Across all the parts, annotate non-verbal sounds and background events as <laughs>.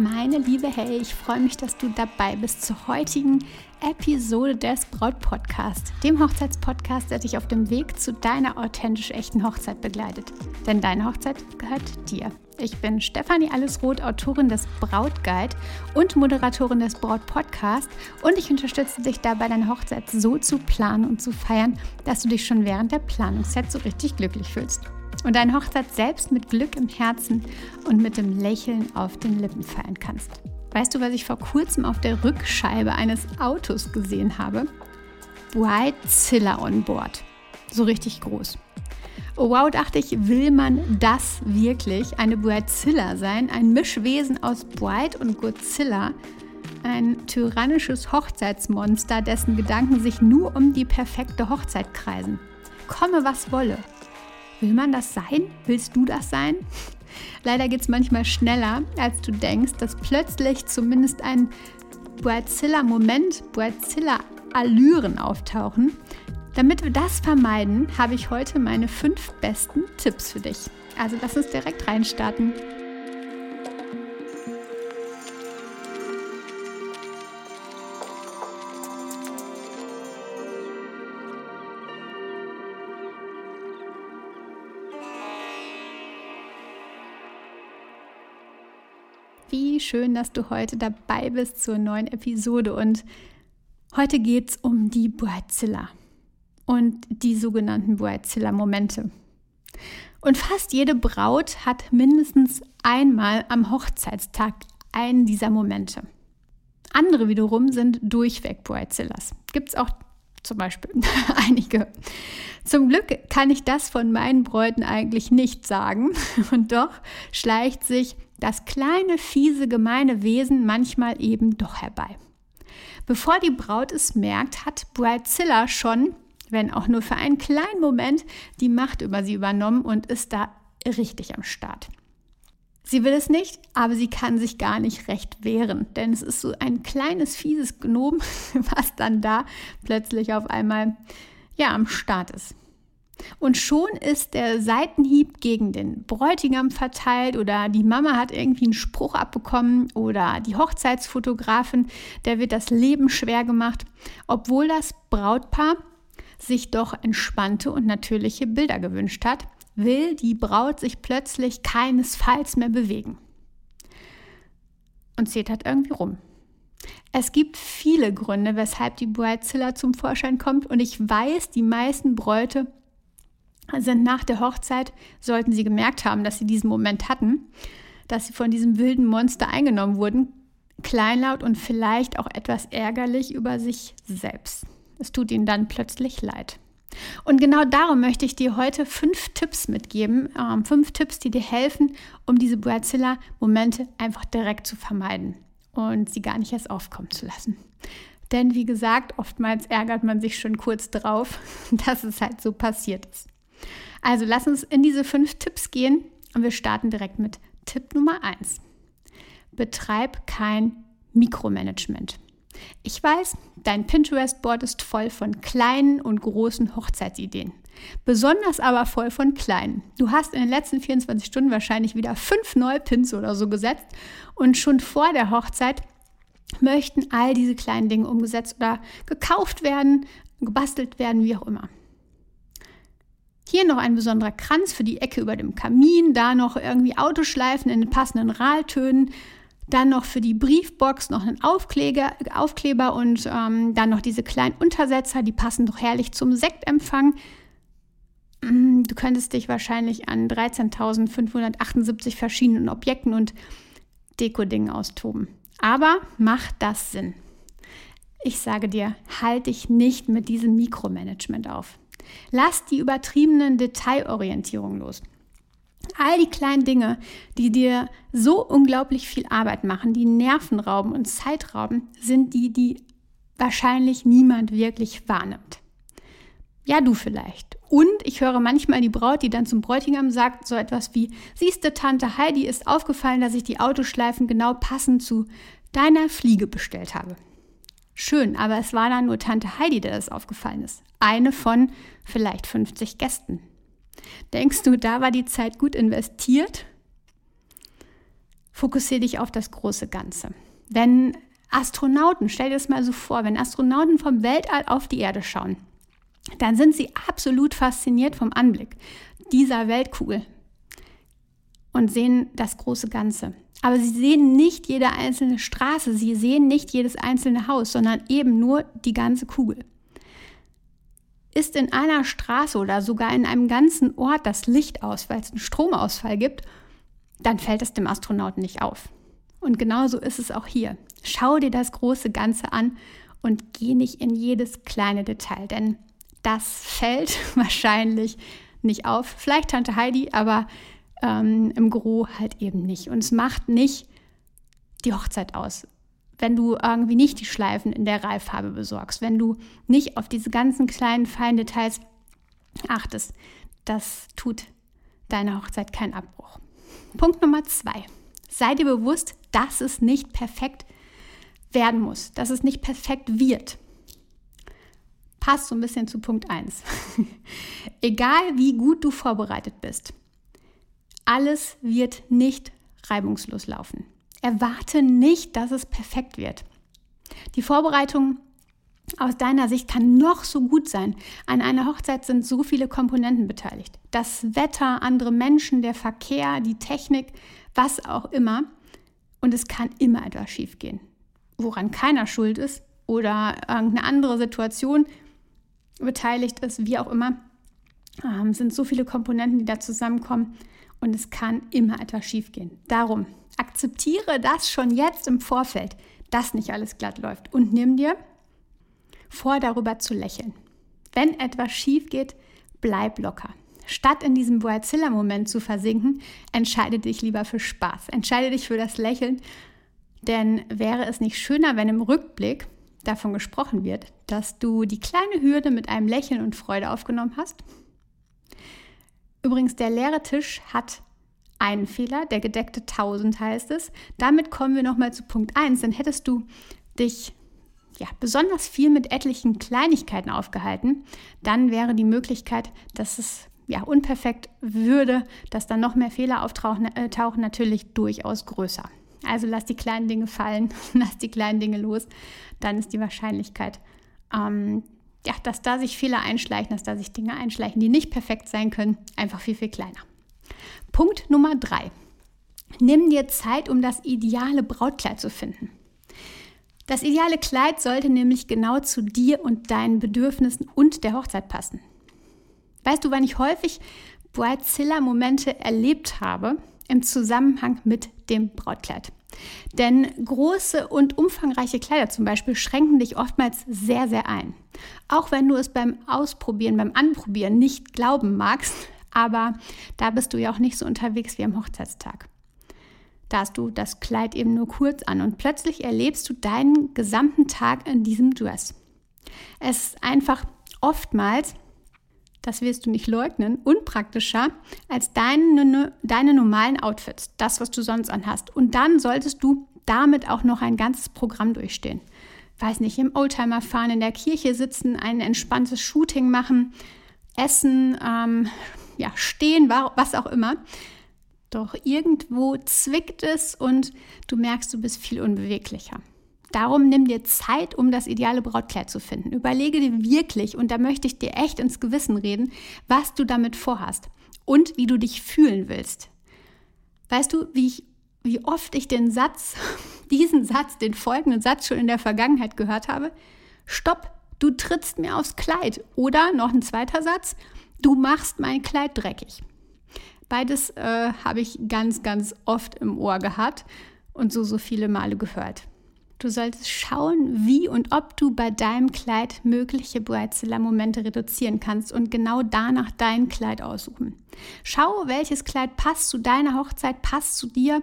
Meine Liebe, hey, ich freue mich, dass du dabei bist zur heutigen Episode des Braut Podcast, dem Hochzeitspodcast, der dich auf dem Weg zu deiner authentisch echten Hochzeit begleitet. Denn deine Hochzeit gehört dir. Ich bin Stefanie Allesroth, Autorin des Brautguide und Moderatorin des Braut Podcast und ich unterstütze dich dabei, deine Hochzeit so zu planen und zu feiern, dass du dich schon während der Planungszeit so richtig glücklich fühlst und deine Hochzeit selbst mit Glück im Herzen und mit dem Lächeln auf den Lippen feiern kannst. Weißt du, was ich vor kurzem auf der Rückscheibe eines Autos gesehen habe? Bridezilla on Board. So richtig groß. Oh wow, dachte ich, will man das wirklich? Eine Bridezilla sein? Ein Mischwesen aus Bride und Godzilla? Ein tyrannisches Hochzeitsmonster, dessen Gedanken sich nur um die perfekte Hochzeit kreisen. Komme, was wolle. Will man das sein? Willst du das sein? Leider geht es manchmal schneller, als du denkst, dass plötzlich zumindest ein Bridezilla-Moment, Bridezilla-Allüren auftauchen. Damit wir das vermeiden, habe ich heute meine fünf besten Tipps für dich. Also lass uns direkt reinstarten. Wie schön, dass du heute dabei bist zur neuen Episode. Und heute geht es um die Bridezilla und die sogenannten Bridezilla-Momente. Und fast jede Braut hat mindestens einmal am Hochzeitstag einen dieser Momente. Andere wiederum sind durchweg Bridezillas. Gibt es auch zum Beispiel <laughs> einige. Zum Glück kann ich das von meinen Bräuten eigentlich nicht sagen. <laughs> Und doch schleicht sich das kleine, fiese, gemeine Wesen manchmal eben doch herbei. Bevor die Braut es merkt, hat Bridezilla schon, wenn auch nur für einen kleinen Moment, die Macht über sie übernommen und ist da richtig am Start. Sie will es nicht, aber sie kann sich gar nicht recht wehren, denn es ist so ein kleines, fieses Gnom, <laughs> was dann da plötzlich auf einmal ja am Start ist. Und schon ist der Seitenhieb gegen den Bräutigam verteilt oder die Mama hat irgendwie einen Spruch abbekommen oder die Hochzeitsfotografin, der wird das Leben schwer gemacht, obwohl das Brautpaar sich doch entspannte und natürliche Bilder gewünscht hat, will die Braut sich plötzlich keinesfalls mehr bewegen. Und zetert irgendwie rum. Es gibt viele Gründe, weshalb die Bridezilla zum Vorschein kommt und ich weiß, die meisten Bräute sind nach der Hochzeit, sollten sie gemerkt haben, dass sie diesen Moment hatten, dass sie von diesem wilden Monster eingenommen wurden, kleinlaut und vielleicht auch etwas ärgerlich über sich selbst. Es tut ihnen dann plötzlich leid. Und genau darum möchte ich dir heute fünf Tipps mitgeben. Ähm, fünf Tipps, die dir helfen, um diese Bridezilla-Momente einfach direkt zu vermeiden und sie gar nicht erst aufkommen zu lassen. Denn wie gesagt, oftmals ärgert man sich schon kurz drauf, <laughs> dass es halt so passiert ist. Also lass uns in diese fünf Tipps gehen und wir starten direkt mit Tipp Nummer 1. Betreib kein Mikromanagement. Ich weiß, dein Pinterest-Board ist voll von kleinen und großen Hochzeitsideen. Besonders aber voll von kleinen. Du hast in den letzten 24 Stunden wahrscheinlich wieder fünf neue Pins oder so gesetzt und schon vor der Hochzeit möchten all diese kleinen Dinge umgesetzt oder gekauft werden, gebastelt werden, wie auch immer. Hier noch ein besonderer Kranz für die Ecke über dem Kamin, da noch irgendwie Autoschleifen in den passenden Rahltönen, dann noch für die Briefbox noch einen Aufkleber, Aufkleber und ähm, dann noch diese kleinen Untersetzer, die passen doch herrlich zum Sektempfang. Mm, du könntest dich wahrscheinlich an 13.578 verschiedenen Objekten und Dekodingen austoben. Aber macht das Sinn? Ich sage dir, halte dich nicht mit diesem Mikromanagement auf. Lass die übertriebenen Detailorientierungen los. All die kleinen Dinge, die dir so unglaublich viel Arbeit machen, die Nerven rauben und Zeit rauben, sind die, die wahrscheinlich niemand wirklich wahrnimmt. Ja, du vielleicht. Und ich höre manchmal die Braut, die dann zum Bräutigam sagt, so etwas wie, siehste, Tante Heidi ist aufgefallen, dass ich die Autoschleifen genau passend zu deiner Fliege bestellt habe. Schön, aber es war dann nur Tante Heidi, der das aufgefallen ist. Eine von vielleicht 50 Gästen. Denkst du, da war die Zeit gut investiert? fokussiere dich auf das große Ganze. Wenn Astronauten, stell dir das mal so vor, wenn Astronauten vom Weltall auf die Erde schauen, dann sind sie absolut fasziniert vom Anblick dieser Weltkugel und sehen das große Ganze. Aber sie sehen nicht jede einzelne Straße, sie sehen nicht jedes einzelne Haus, sondern eben nur die ganze Kugel. Ist in einer Straße oder sogar in einem ganzen Ort das Licht aus, weil es einen Stromausfall gibt, dann fällt es dem Astronauten nicht auf. Und genauso ist es auch hier. Schau dir das große Ganze an und geh nicht in jedes kleine Detail, denn das fällt <laughs> wahrscheinlich nicht auf. Vielleicht Tante Heidi, aber ähm, im Gro halt eben nicht. Und es macht nicht die Hochzeit aus. Wenn du irgendwie nicht die Schleifen in der Reiffarbe besorgst, wenn du nicht auf diese ganzen kleinen, feinen Details achtest, das tut deiner Hochzeit keinen Abbruch. Punkt Nummer zwei. Sei dir bewusst, dass es nicht perfekt werden muss, dass es nicht perfekt wird. Passt so ein bisschen zu Punkt 1. <laughs> Egal wie gut du vorbereitet bist, alles wird nicht reibungslos laufen. Erwarte nicht, dass es perfekt wird. Die Vorbereitung aus deiner Sicht kann noch so gut sein. An einer Hochzeit sind so viele Komponenten beteiligt. Das Wetter, andere Menschen, der Verkehr, die Technik, was auch immer. Und es kann immer etwas schiefgehen. Woran keiner schuld ist oder irgendeine andere Situation beteiligt ist, wie auch immer, ähm, sind so viele Komponenten, die da zusammenkommen und es kann immer etwas schiefgehen. Darum akzeptiere das schon jetzt im Vorfeld, dass nicht alles glatt läuft und nimm dir vor, darüber zu lächeln. Wenn etwas schief geht, bleib locker. Statt in diesem Boazilla-Moment zu versinken, entscheide dich lieber für Spaß. Entscheide dich für das Lächeln, denn wäre es nicht schöner, wenn im Rückblick davon gesprochen wird, dass du die kleine Hürde mit einem Lächeln und Freude aufgenommen hast? Übrigens, der leere Tisch hat einen Fehler, der gedeckte 1000 heißt es. Damit kommen wir nochmal zu Punkt 1, denn hättest du dich ja, besonders viel mit etlichen Kleinigkeiten aufgehalten, dann wäre die Möglichkeit, dass es ja, unperfekt würde, dass dann noch mehr Fehler auftauchen, äh, tauchen, natürlich durchaus größer. Also lass die kleinen Dinge fallen, <laughs> lass die kleinen Dinge los, dann ist die Wahrscheinlichkeit, ähm, ja, dass da sich Fehler einschleichen, dass da sich Dinge einschleichen, die nicht perfekt sein können, einfach viel, viel kleiner. Punkt Nummer drei. Nimm dir Zeit, um das ideale Brautkleid zu finden. Das ideale Kleid sollte nämlich genau zu dir und deinen Bedürfnissen und der Hochzeit passen. Weißt du, wann ich häufig Bridezilla-Momente erlebt habe im Zusammenhang mit dem Brautkleid? Denn große und umfangreiche Kleider zum Beispiel schränken dich oftmals sehr, sehr ein. Auch wenn du es beim Ausprobieren, beim Anprobieren nicht glauben magst, aber da bist du ja auch nicht so unterwegs wie am Hochzeitstag. Da hast du das Kleid eben nur kurz an und plötzlich erlebst du deinen gesamten Tag in diesem Dress. Es ist einfach oftmals, das wirst du nicht leugnen, unpraktischer als deine, deine normalen Outfits, das, was du sonst anhast. Und dann solltest du damit auch noch ein ganzes Programm durchstehen weiß nicht, im Oldtimer fahren, in der Kirche sitzen, ein entspanntes Shooting machen, essen, ähm, ja, stehen, was auch immer. Doch irgendwo zwickt es und du merkst, du bist viel unbeweglicher. Darum nimm dir Zeit, um das ideale Brautkleid zu finden. Überlege dir wirklich, und da möchte ich dir echt ins Gewissen reden, was du damit vorhast und wie du dich fühlen willst. Weißt du, wie, ich, wie oft ich den Satz <laughs> diesen Satz, den folgenden Satz schon in der Vergangenheit gehört habe. Stopp, du trittst mir aufs Kleid. Oder noch ein zweiter Satz, du machst mein Kleid dreckig. Beides äh, habe ich ganz, ganz oft im Ohr gehabt und so, so viele Male gehört. Du solltest schauen, wie und ob du bei deinem Kleid mögliche Bridezilla-Momente reduzieren kannst und genau danach dein Kleid aussuchen. Schau, welches Kleid passt zu deiner Hochzeit, passt zu dir,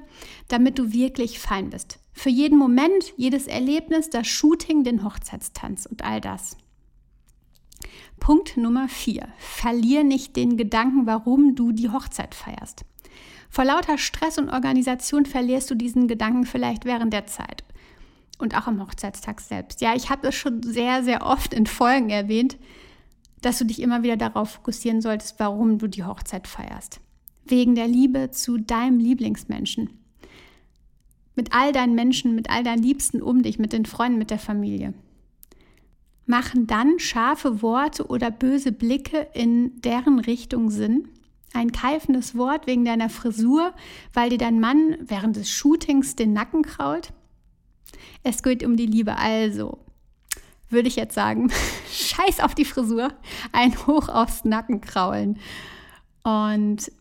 damit du wirklich fein bist. Für jeden Moment, jedes Erlebnis, das Shooting, den Hochzeitstanz und all das. Punkt Nummer 4. Verlier nicht den Gedanken, warum du die Hochzeit feierst. Vor lauter Stress und Organisation verlierst du diesen Gedanken vielleicht während der Zeit und auch am Hochzeitstag selbst. Ja, ich habe es schon sehr, sehr oft in Folgen erwähnt, dass du dich immer wieder darauf fokussieren solltest, warum du die Hochzeit feierst. Wegen der Liebe zu deinem Lieblingsmenschen. mit all deinen Menschen, mit all deinen Liebsten um dich, mit den Freunden, mit der Familie. Machen dann scharfe Worte oder böse Blicke in deren Richtung Sinn? Ein keifendes Wort wegen deiner Frisur, weil dir dein Mann während des Shootings den Nacken kraut? Es geht um die Liebe, also würde ich jetzt sagen, <laughs> scheiß auf die Frisur, ein Hoch aufs Nackenkraulen. Und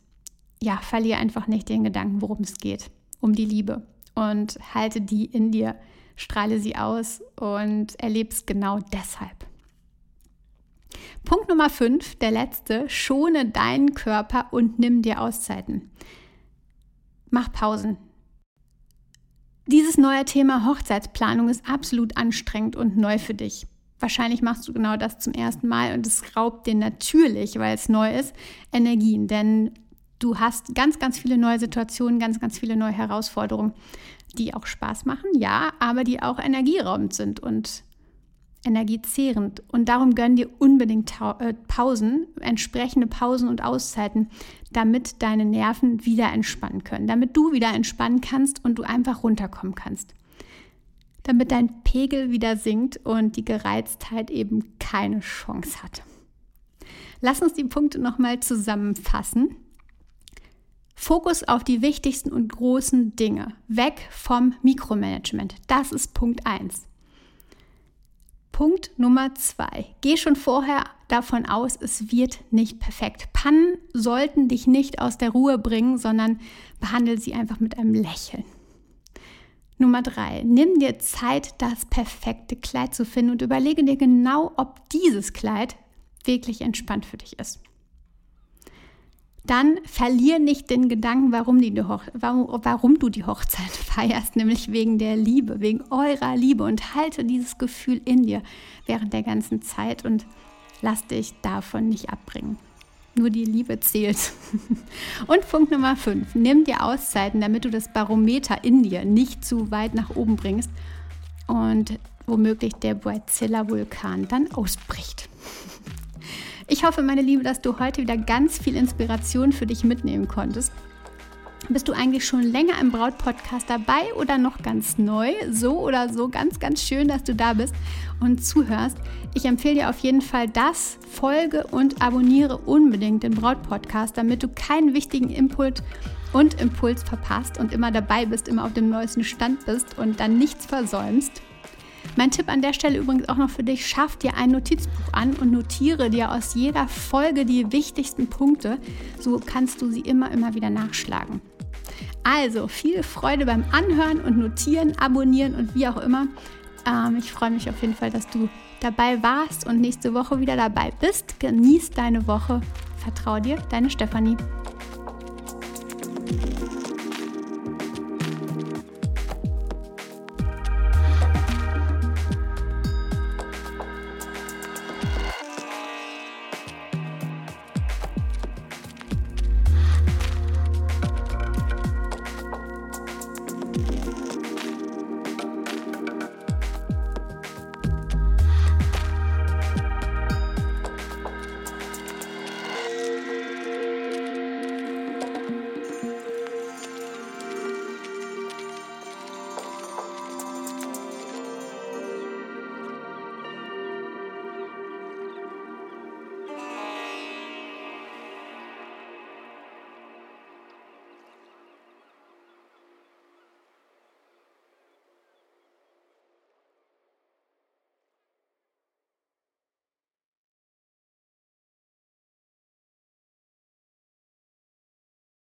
ja, verliere einfach nicht den Gedanken, worum es geht, um die Liebe. Und halte die in dir, strahle sie aus und erlebst genau deshalb. Punkt Nummer 5, der letzte, schone deinen Körper und nimm dir Auszeiten. Mach Pausen. Dieses neue Thema Hochzeitsplanung ist absolut anstrengend und neu für dich. Wahrscheinlich machst du genau das zum ersten Mal und es raubt dir natürlich, weil es neu ist, Energien. Denn du hast ganz, ganz viele neue Situationen, ganz, ganz viele neue Herausforderungen, die auch Spaß machen, ja, aber die auch energieraubend sind und energiezehrend. Und darum gönn dir unbedingt äh, Pausen, entsprechende Pausen und Auszeiten, damit deine Nerven wieder entspannen können, damit du wieder entspannen kannst und du einfach runterkommen kannst. Damit dein Pegel wieder sinkt und die Gereiztheit eben keine Chance hat. Lass uns die Punkte nochmal zusammenfassen. Fokus auf die wichtigsten und großen Dinge. Weg vom Mikromanagement. Das ist Punkt 1. Punkt Nummer zwei. Geh schon vorher davon aus, es wird nicht perfekt. Pannen sollten dich nicht aus der Ruhe bringen, sondern behandle sie einfach mit einem Lächeln. Nummer drei. Nimm dir Zeit, das perfekte Kleid zu finden und überlege dir genau, ob dieses Kleid wirklich entspannt für dich ist dann verlier nicht den Gedanken, warum, die warum, warum, du die Hochzeit <laughs> feierst, nämlich wegen der Liebe, wegen eurer Liebe und halte dieses Gefühl in dir während der ganzen Zeit und lass dich davon nicht abbringen. Nur die Liebe zählt. <laughs> Und Punkt Nummer 5. Nimm dir Auszeiten, damit du das Barometer in dir nicht zu weit nach oben bringst und womöglich der Boazilla-Vulkan dann ausbricht. <laughs> Ich hoffe, meine Liebe, dass du heute wieder ganz viel Inspiration für dich mitnehmen konntest. Bist du eigentlich schon länger im Braut-Podcast dabei oder noch ganz neu? So oder so, ganz, ganz schön, dass du da bist und zuhörst. Ich empfehle dir auf jeden Fall das, folge und abonniere unbedingt den Braut-Podcast, damit du keinen wichtigen Input und Impuls verpasst und immer dabei bist, immer auf dem neuesten Stand bist und dann nichts versäumst. Mein Tipp an der Stelle übrigens auch noch für dich, schaff dir ein Notizbuch an und notiere dir aus jeder Folge die wichtigsten Punkte. So kannst du sie immer, immer wieder nachschlagen. Also viel Freude beim Anhören und Notieren, Abonnieren und wie auch immer. Ähm, ich freue mich auf jeden Fall, dass du dabei warst und nächste Woche wieder dabei bist. Genieß deine Woche. Vertrau dir, deine Stefanie.